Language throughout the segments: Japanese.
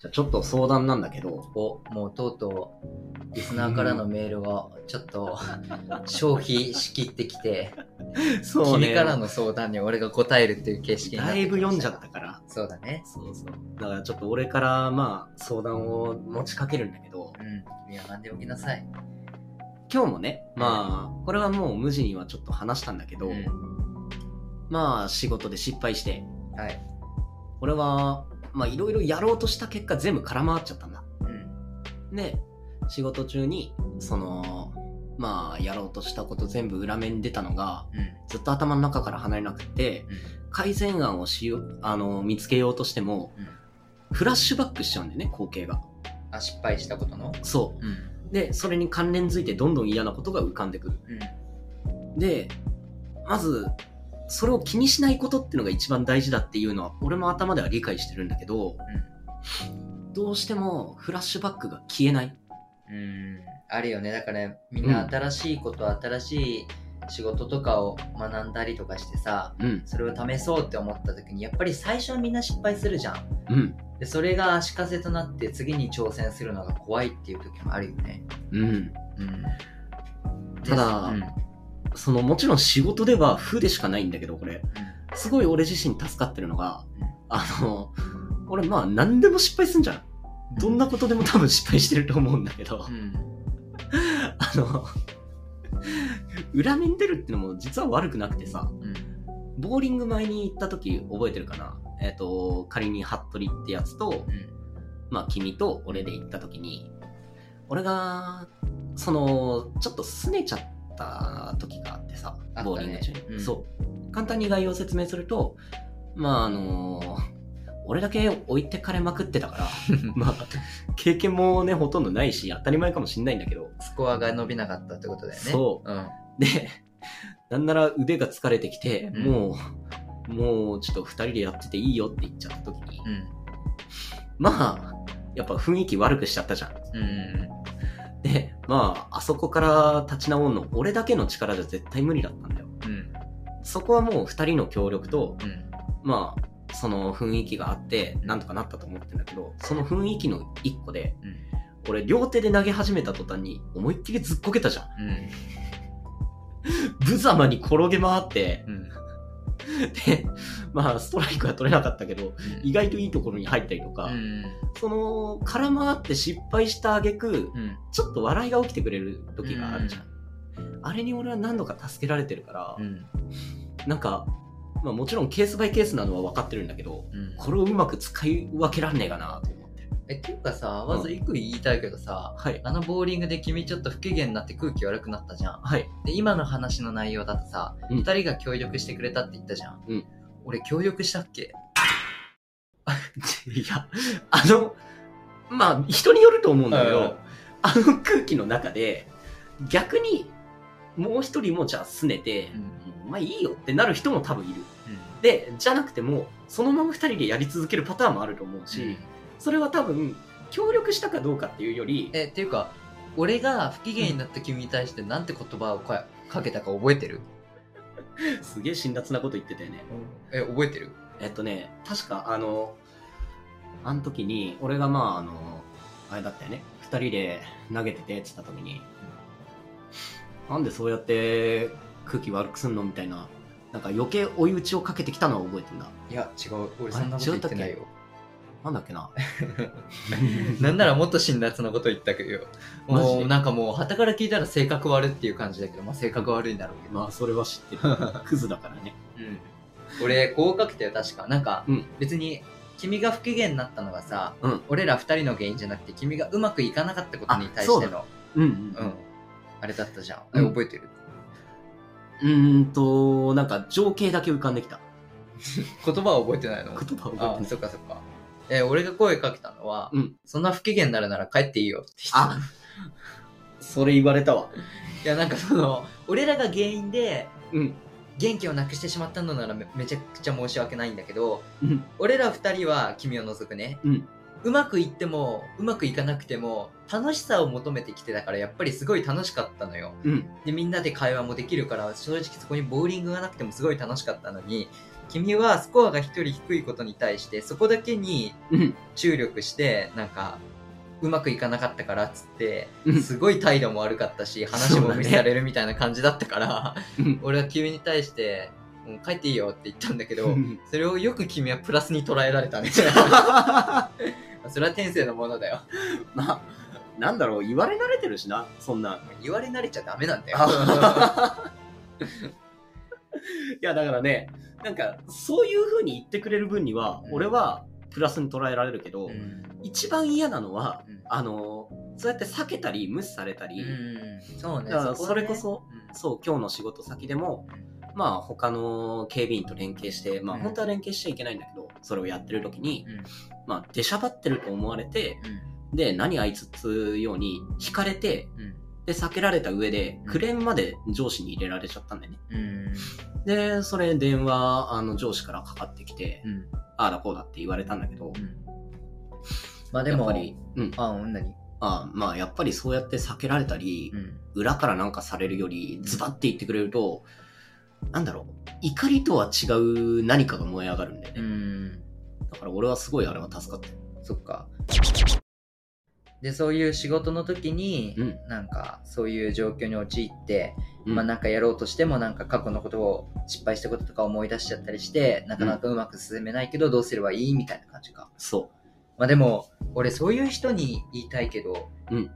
じゃあちょっと相談なんだけど、お、もうとうとう、リスナーからのメールが、ちょっと、消費しきってきて、そ君からの相談に俺が答えるっていう形式になっだてきましたいぶ読んじゃったから。そうだね。そうそう。だからちょっと俺から、まあ、相談を持ちかけるんだけど、うん。君は何でも来なさい。今日もね、まあ、これはもう無地にはちょっと話したんだけど、うん。まあ、仕事で失敗して、はい。俺は、まあ、いろいろやろうとした結果全部空回っちゃったんだ。うん。で、仕事中に、その、まあ、やろうとしたこと全部裏面に出たのが、うん。ずっと頭の中から離れなくて、改善案をしよう、あの、見つけようとしても、うんフラッシュバックしちゃうんだよね、光景が。あ、失敗したことの？そうん。う。で、それに関連づいてどんどん嫌なことが浮かんでくる。うん。で、まず、それを気にしないことっていうのが一番大事だっていうのは、俺も頭では理解してるんだけど、どうしてもフラッシュバックが消えない。うん。あるよね。だから、みんな新しいこと、新しい仕事とかを学んだりとかしてさ、うん。それを試そうって思った時に、やっぱり最初はみんな失敗するじゃん。うん。で、それが足かせとなって次に挑戦するのが怖いっていう時もあるよね。うん。うん。ただうん。その、もちろん仕事では負でしかないんだけど、これ。すごい俺自身助かってるのが、あの、俺まあ何でも失敗すんじゃん。どんなことでも多分失敗してると思うんだけどう、ん。あの、裏面出るってのも実は悪くなくてさ、うん。ボーリング前に行った時覚えてるかな？えっ、と、仮に服部ってやつと、うん。まあ君と俺で行った時に、俺が、その、ちょっと拗ねちゃった時があってさ、ねボーリング中に。うんそう。簡単に概要を説明すると、まああの俺だけ置いてかれまくってたから、まあ、経験もね、ほとんどないし、当たり前かもしんないんだけど、スコアが伸びなかったってことだよね。。そううん。で、なんなら腕が疲れてきて、うんもう、もうちょっと二人でやってていいよって言っちゃった時に、うん。まあ、やっぱ雰囲気悪くしちゃったじゃん。うん。で、まあ、あそこから立ち直るの、俺だけの力じゃ絶対無理だったんだよ。うん。そこはもう二人の協力と、うん。まあ、その雰囲気があって、なんとかなったと思ってんだけど、その雰囲気の一個で、うん。俺両手で投げ始めた途端に思いっきりずっこけたじゃん。うん。無様に転げ回って、うん。で、まあ、ストライクは取れなかったけど、意外といいところに入ったりとか、うん。その、空回って失敗した挙句、うん。ちょっと笑いが起きてくれる時があるじゃん。あれに俺は何度か助けられてるから、うん。なんか、まあもちろんケースバイケースなのは分かってるんだけど、うん。これをうまく使い分けらんねえかなと。え、っていうかさ、まず一個言いたいけどさ、はい。あのボーリングで君ちょっと不機嫌になって空気悪くなったじゃん。はい。で、今の話の内容だとさ、うん二、人が協力してくれたって言ったじゃん。うん俺協力したっけ？いや、あの、まあ人によると思うんだけうんど、あの空気の中で、逆に、もう一人もじゃあ拗ねて、まあいいよってなる人も多分いる。で、じゃなくても、そのまま二人でやり続けるパターンもあると思うし、それは多分、協力したかどうかっていうより、え、っていうか、俺が不機嫌になった君に対してなんて言葉をかかけたか覚えてる？すげえ辛辣なこと言ってたよね。え、覚えてる？えっとね、確かあの、あの時に、俺がまああの、あれだったよね、二人で投げててって言った時に、なんでそうやって空気悪くすんの？みたいな、なんか余計追い打ちをかけてきたのは覚えてんだ。いや、違う。俺そんなこと言ってないよ。なんだっけな。なんならもっと辛辣なこと言ったけどもうなんかもう、旗から聞いたら性格悪っていう感じだけど、まあ性格悪いんだろうけど。まあそれは知ってる。クズだからね。うん。俺、こうかけたよ、確か。なんか、うん別に、君が不機嫌になったのがさ、うん俺ら二人の原因じゃなくて、君がうまくいかなかったことに対しての、うんうんうん。あれだったじゃん。え、うん覚えてる？うーんと、なんか情景だけ浮かんできた。言葉は覚えてないの？言葉を覚あえてない。そっかそっか。え、俺が声かけたのは、うんそんな不機嫌になるなら帰っていいよって言ったあそれ言われたわ。いや、なんかその、俺らが原因で、うん。元気をなくしてしまったのならめめちゃくちゃ申し訳ないんだけど、うん。俺ら二人は君を除くね、うん。うまくいっても、うまくいかなくても、楽しさを求めてきてたから、やっぱりすごい楽しかったのよ。うん。で、みんなで会話もできるから、正直そこにボーリングがなくてもすごい楽しかったのに、君はスコアが一人低いことに対してそこだけにうん。注力してなんかうまくいかなかったからっつってうん。すごい態度も悪かったし話も無視されるみたいな感じだったから、うん。俺は君に対して「もう帰っていいよ」って言ったんだけどそれをよく君はプラスに捉えられたね。それは天性のものだよ。まあ、なんだろう、言われ慣れてるしな、そんな。言われ慣れちゃダメなんだよ。いや、だからね、なんか、そういう風に言ってくれる分には、うん。俺はプラスに捉えられるけど、うん。一番嫌なのは、うん。あの、そうやって避けたり、無視されたり、うん。そうね。それこそうん。そう、今日の仕事先でも、まあ、他の警備員と連携して、まあ、うん。本当は連携しちゃいけないんだけど、それをやってる時に、うん。まあ、出しゃばってると思われて、うん。で、何あいつっつうように引かれて、うん。で、避けられた上でう、ん。クレームまで上司に入れられちゃったんだよね。うんで、それ電話、あの、上司からかかってきて、うん。ああだこうだって言われたんだけど、うん。まあでもやっぱり、うん。あうん何？あまあ、やっぱりそうやって避けられたり、うん。裏からなんかされるより、ズバッて言ってくれると、なんだろう、怒りとは違う何かが燃え上がるんだよね。うん。だから俺はすごいあれは助かった。よ。そっかでそういう仕事の時に、うん。なんかそういう状況に陥って、うん。まあなんかやろうとしてもなんか過去のことを失敗したこととか思い出しちゃったりしてなかなかうまく進めないけどどうすればいいみたいな感じか。そまあでも俺そういう人に言いたいけど、うん。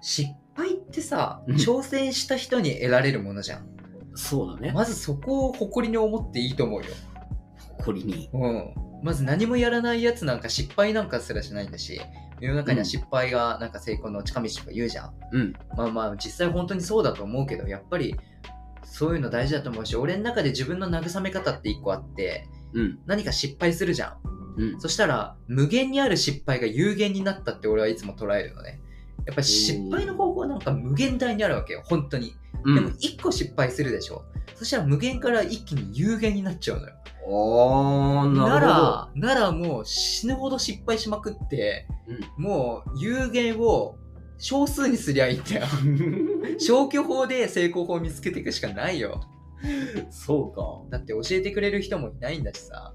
失敗ってさうん。挑戦した人に得られるものじゃん、う。そうだね。まずそこを誇りに思っていいと思うよ。誇りに。うん、まず何もやらないやつなんか失敗なんかすらしないんだし世の中には失敗がなんか成功の近道とか言うじゃん、うん。まあまあ実際本当にそうだと思うけどやっぱりそういうの大事だと思うし俺の中で自分の慰め方って一個あってうん。何か失敗するじゃんうん。そしたら無限にある失敗が有限になったって俺はいつも捉えるのねやっぱり失敗の方法はなんか無限大にあるわけよ本当にうん。でも一個失敗するでしょそしたら無限から一気に有限になっちゃうのよあー、ななるほど。ら、ならもう死ぬほど失敗しまくって、もう有限を少数にすりゃいいんだよ。消去法で成功法を見つけていくしかないよ。そうだって教えてくれる人もいないんだしさ。か。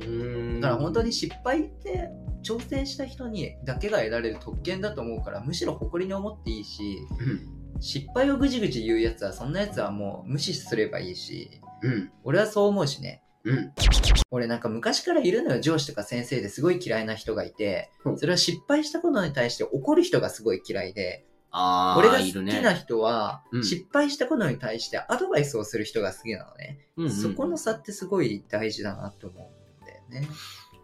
うーん。だから本当に失敗って挑戦した人にだけが得られる特権だと思うから、むしろ誇りに思っていいし、うん。失敗をぐじぐじ言うやつは、そんなやつはもう無視すればいいし、うん。俺はそう思うしね。うん。俺なんか昔からいるのよ。上司とか先生ですごい嫌いな人がいて。うん。それは失敗したことに対して怒る人がすごい嫌いで。あー、俺が好いるね。きな人はうん。失敗したことに対してアドバイスをする人が好きなのね、うんうんそこの差ってすごい大事だなと思うんだよね。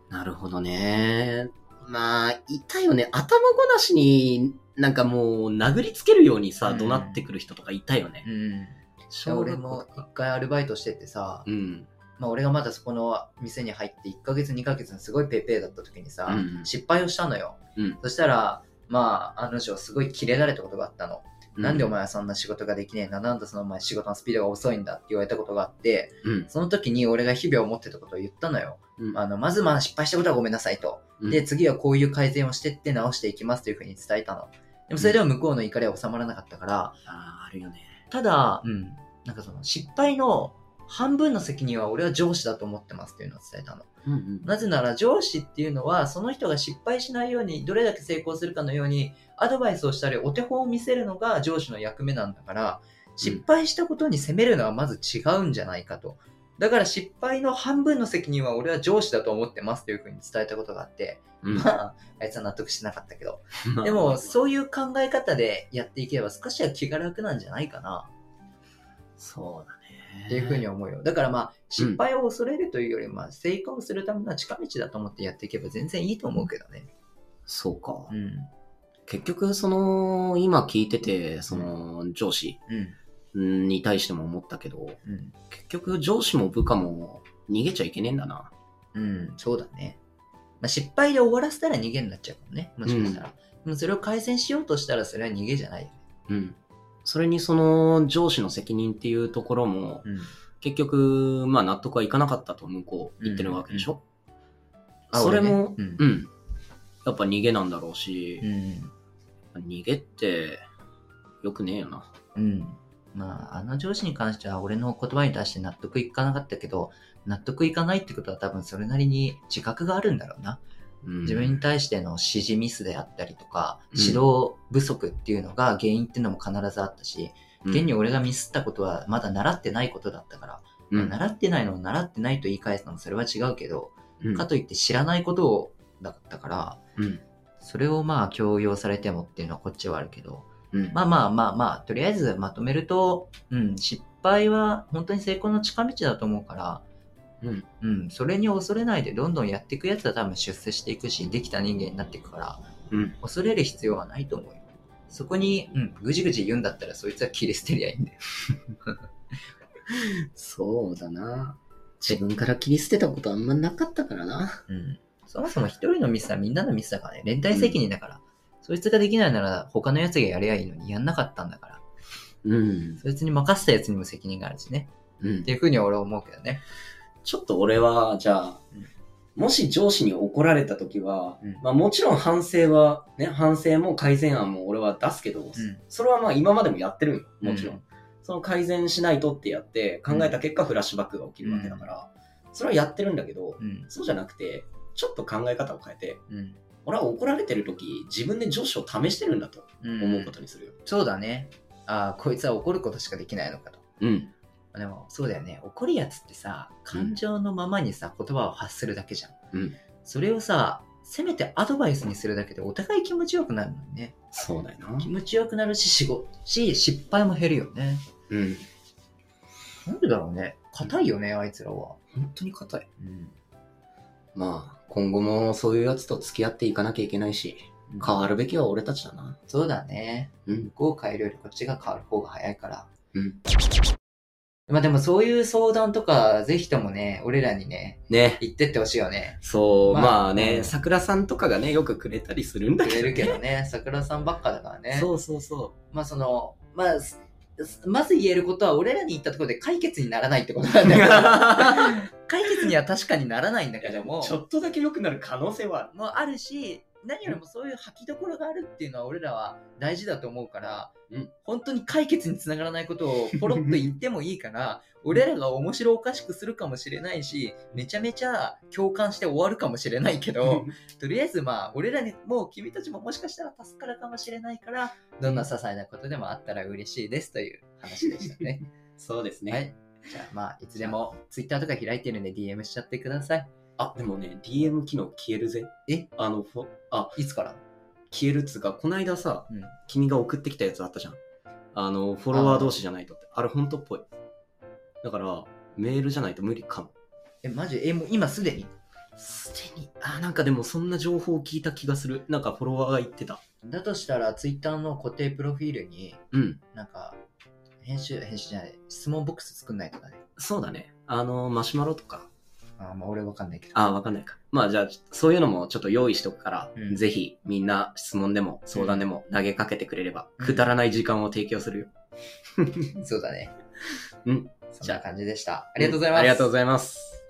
なるほどね。まあ、いたよね。頭ごなしに、なんかもう、殴りつけるようにさ、うん。怒鳴ってくる人とかいたよね。うん。俺も一回アルバイトしててさ、うん。まあ、俺がまだそこの店に入って1ヶ月2ヶ月のすごいペーペーだった時にさ、うん失敗をしたのよ、うんそしたらまあ案の定すごいキレられたことがあったのなんでお前はそんな仕事ができねえんだ？なんだそのお前仕事のスピードが遅いんだって言われたことがあって、うん。その時に俺が日々思ってたことを言ったのよ。うん。あの、まずまあ失敗したことはごめんなさいと。うんで、次はこういう改善をしてって直していきますというふうに伝えたの。でもそれでは向こうの怒りは収まらなかったから、あーあるよね。ただ、うん、なんかその失敗の半分の責任は俺は上司だと思ってますっていうのを伝えたの。うんうん。なぜなら上司っていうのはその人が失敗しないようにどれだけ成功するかのようにアドバイスをしたりお手本を見せるのが上司の役目なんだから失敗したことに責めるのはまず違うんじゃないかと。だから失敗の半分の責任は俺は上司だと思ってますというふうに伝えたことがあって、うんまあ、あいつは納得してなかったけど。ま あでも、そういう考え方でやっていけば少しは気が楽なんじゃないかなそうだね。っていうふうに思うよ。だからまあ、失敗を恐れるというより、まあ、成功するための近道だと思ってやっていけば全然いいと思うけどね。そうか。うん。結局、その、今聞いてて、その、上司うん。に対しても思ったけど、うん。結局、上司も部下も逃げちゃいけねえんだな。うん、そうだね。まあ、失敗で終わらせたら逃げになっちゃうかもね。もしかしたら。でもそれを改善しようとしたらそれは逃げじゃないよね。うん。それにその上司の責任っていうところも、うん。結局、まあ納得はいかなかったと向こう言ってるわけでしょ、あそれも、俺ねうん。やっぱ逃げなんだろうしう、ん。逃げって、よくねえよな。うん。まあ、あの上司に関しては俺の言葉に対して納得いかなかったけど、納得いかないってことは多分それなりに自覚があるんだろうな。うん。自分に対しての指示ミスであったりとか、うん。指導不足っていうのが原因っていうのも必ずあったし、現に俺がミスったことはまだ習ってないことだったから、うん。習ってないのを習ってないと言い返すのもそれは違うけど、うん。かといって知らないことをだったから、うん。それをまあ強要されてもっていうのはこっちはあるけど、うん。まあまあまあまあ、とりあえずまとめると、うん、失敗は本当に成功の近道だと思うから、うんうん、それに恐れないでどんどんやっていくやつは多分出世していくし、できた人間になっていくから、うん恐れる必要はないと思うよ。そこに、うん、ぐじぐじ言うんだったらそいつは切り捨てりゃいいんだよ。そうだな。自分から切り捨てたことあんまなかったからな。うん。そもそも一人のミスはみんなのミスだからね。連帯責任だから。そいつができないなら他のやつがやりゃいいのにやんなかったんだから。うん。そいつに任せたやつにも責任があるしね。うんっていうふうに俺は思うけどね。ちょっと俺は、じゃあうん、もし上司に怒られた時は、うんまあもちろん反省は、ね、反省も改善案も俺は出すけど、それはまあ今までもやってるんよもちろん。うんその改善しないとってやって考えた結果フラッシュバックが起きるわけだから、それはやってるんだけど、うん。そうじゃなくて、ちょっと考え方を変えて、うん。俺は怒られてる時、自分で上司を試してるんだとうん。思うことにするよ。そうだね。ああ、こいつは怒ることしかできないのかと。うん。でも、そうだよね。怒るやつってさ、感情のままにさ、言葉を発するだけじゃん。うん。それをさ、せめてアドバイスにするだけでお互い気持ちよくなるのにね。そうだよな。気持ちよくなるし、仕事、し、失敗も減るよね。うん。なんでだろうね。硬いよね、あいつらは。本当に硬い。うん。まあ、今後もそういうやつと付き合っていかなきゃいけないし、変わるべきは俺たちだな。そうだね。うん向こうを変えるよりこっちが変わる方が早いから。うん。まあでもそういう相談とか、ぜひともね、俺らにね、ね。言ってってほしいよね。そう、まあまあね、うん桜さんとかがね、よくくれたりするんだくれけど、ね。るけどね、桜さんばっかだからね。そうそうそまあその、まあ、すまず言えることは、俺らに言ったところで解決にならないってことなんだよ。解決には確かにならないんだけどもう。、ちょっとだけ良くなる可能性はある。もあるし、何よりもそういう吐きどころがあるっていうのは俺らは大事だと思うから、うん本当に解決につながらないことをポロッと 言ってもいいから、俺らが面白おかしくするかもしれないし、めちゃめちゃ共感して終わるかもしれないけど、とりあえずまあ、俺らにもう君たちももしかしたら助かるかもしれないから、どんな些細なことでもあったら嬉しいですという話でしたね。そうですね。はい。じゃあまあ、いつでも Twitter とか開いてるんで DM しちゃってください。あ、でもね、DM 機能消えるぜ。え？あの、フォあ、いつから？消えるっつうか、こないださ、うん。君が送ってきたやつあったじゃん。あの、フォロワー同士じゃないとって。あれ本当っぽい。だから、メールじゃないと無理かも。え、マジ？え、もう今すでに？すでに、あ、なんかでもそんな情報を聞いた気がする。なんかフォロワーが言ってた。だとしたら Twitter の固定プロフィールに、うん。なんか、編集、編集じゃない、質問ボックス作んないとかね。そうだね。あの、マシュマロとか。あーまあ俺わかんないけど。あ、わかんないか。まあじゃあ、そういうのもちょっと用意しとくから、うんぜひみんな質問でも相談でも投げかけてくれれば、うんくだらない時間を提供するよ。そうだね。うん。そんな感じでした。ありがとうございます。ありがとうございます。